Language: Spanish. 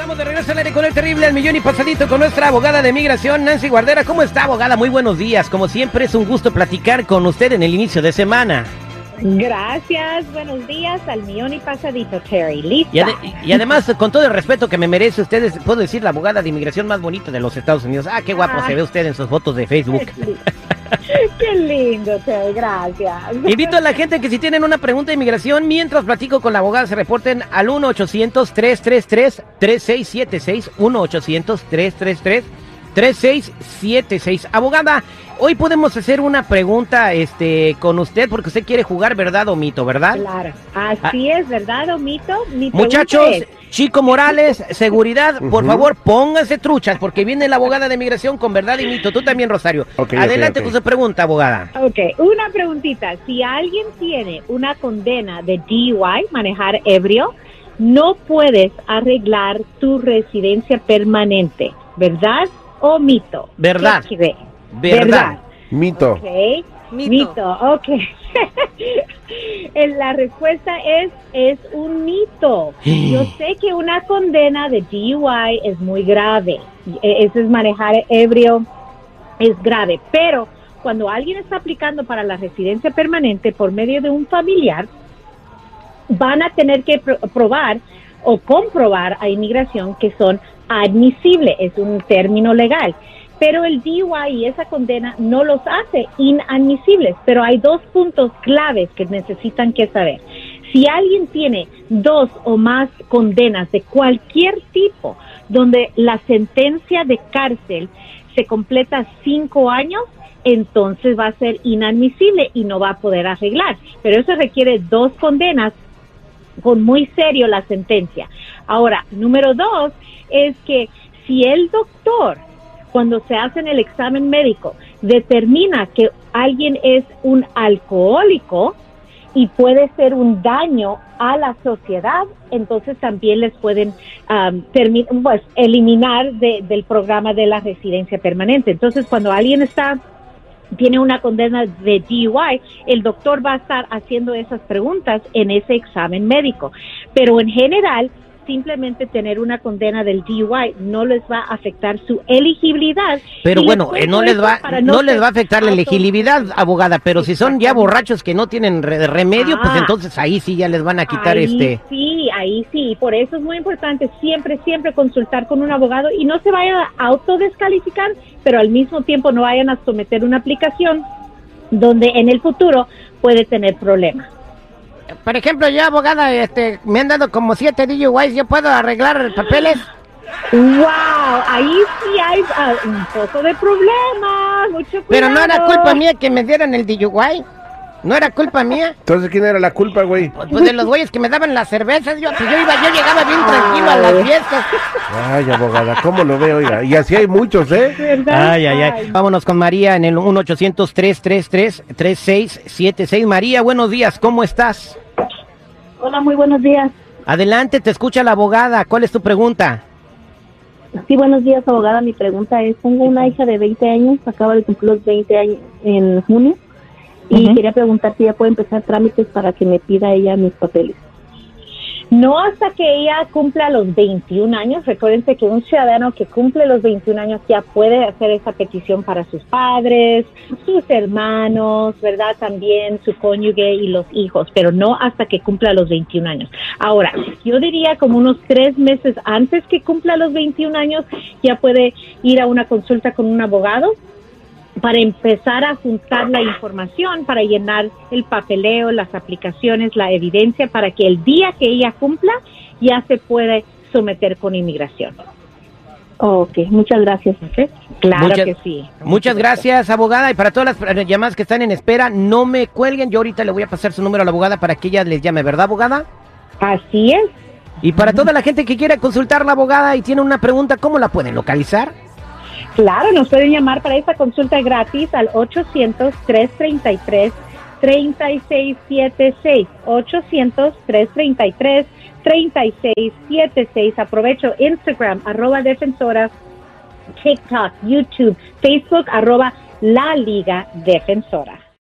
Estamos de regreso al aire con el terrible al millón y pasadito con nuestra abogada de migración, Nancy Guardera. ¿Cómo está, abogada? Muy buenos días. Como siempre, es un gusto platicar con usted en el inicio de semana. Gracias, buenos días al millón y pasadito, Terry. Lista. Y, ade- y además, con todo el respeto que me merece usted, es- puedo decir la abogada de inmigración más bonita de los Estados Unidos. Ah, qué guapo Ah. se ve usted en sus fotos de Facebook. Qué lindo, Terry, gracias. Invito a la gente que si tienen una pregunta de inmigración, mientras platico con la abogada, se reporten al 1-800-333-3676. 1-800-333-3676. Abogada, hoy podemos hacer una pregunta este, con usted porque usted quiere jugar verdad o mito, ¿verdad? Claro, así es, ¿verdad o mito? Mi Muchachos, es, Chico Morales, seguridad, por favor, pónganse truchas porque viene la abogada de migración con verdad y mito. Tú también, Rosario. Adelante ok. con su pregunta, abogada. Ok, una preguntita. Si alguien tiene una condena de DUI, manejar ebrio, no puedes arreglar tu residencia permanente, ¿verdad o mito? Verdad. ¿Qué cree? Verdad. Mito. Ok. Mito. ok. La respuesta es, es un mito. Yo sé que una condena de DUI es muy grave. Eh, Eso es manejar ebrio, es grave. Pero cuando alguien está aplicando para la residencia permanente por medio de un familiar, van a tener que pro- probar o comprobar a inmigración que son admisibles, es un término legal. Pero el DUI y esa condena no los hace inadmisibles, pero hay dos puntos claves que necesitan que saber. Si alguien tiene dos o más condenas de cualquier tipo, donde la sentencia de cárcel se completa cinco años, entonces va a ser inadmisible y no va a poder arreglar. Pero eso requiere dos condenas con muy serio la sentencia. Ahora, número dos es que si el doctor, cuando se hace el examen médico, determina que alguien es un alcohólico y puede ser un daño a la sociedad, entonces también les pueden termi- pues, eliminar de- del programa de la residencia permanente. Entonces, cuando alguien está tiene una condena de DUI, el doctor va a estar haciendo esas preguntas en ese examen médico. Pero en general, simplemente tener una condena del DUI no les va a afectar su elegibilidad. Pero bueno, eh, no les va, no les va a afectar la elegibilidad, abogada, pero si son ya borrachos que no tienen re- remedio, pues Ah. entonces ahí sí ya les van a quitar ahí este. Sí, ahí sí. Por eso es muy importante siempre, siempre consultar con un abogado y no se vayan a autodescalificar, pero al mismo tiempo no vayan a someter una aplicación donde en el futuro puede tener problemas. Por ejemplo, yo, abogada, este, me han dado como siete DUIs, ¿yo puedo arreglar papeles? ¡Wow! Ahí sí hay ah, un poco de problemas, mucho cuidado. Pero no era culpa mía que me dieran el DUI. No era culpa mía. Entonces, ¿quién era la culpa, güey? Pues, pues de los güeyes que me daban las cervezas, yo, pues yo iba, yo llegaba bien tranquilo a las fiestas. Ay, abogada, ¿cómo lo ve, oiga? Y así hay muchos, ¿eh? ¿Verdad? Ay, ay, ay. Vámonos con María en el 1-800-333-3676. María, buenos días, ¿cómo estás? Hola, muy buenos días. Adelante, te escucha la abogada. ¿Cuál es tu pregunta? Sí, buenos días, abogada. Mi pregunta es, tengo una hija de 20 años, acaba de cumplir los 20 años en junio, y quería preguntar si ella puede empezar trámites para que me pida ella mis papeles. No hasta que ella cumpla los 21 años. Recuérdense que un ciudadano que cumple los 21 años ya puede hacer esa petición para sus padres, sus hermanos, ¿verdad? También su cónyuge y los hijos, pero no hasta que cumpla los 21 años. Ahora, yo diría como unos tres meses antes que cumpla los 21 años, ya puede ir a una consulta con un abogado para empezar a juntar la información, para llenar el papeleo, las aplicaciones, la evidencia, para que el día que ella cumpla ya se puede someter con inmigración. Ok, muchas gracias. Claro Muchas- que sí. Muchas gracias, abogada. Y para todas las llamadas que están en espera, no me cuelguen. Yo ahorita le voy a pasar su número a la abogada para que ella les llame, ¿verdad, abogada? Así es. Y para toda la gente que quiera consultar a la abogada y tiene una pregunta, ¿cómo la pueden localizar? Claro, nos pueden llamar para esta consulta gratis al 800-333-3676. 800-333-3676. Aprovecho Instagram, arroba defensora, TikTok, YouTube, Facebook, arroba la Liga Defensora.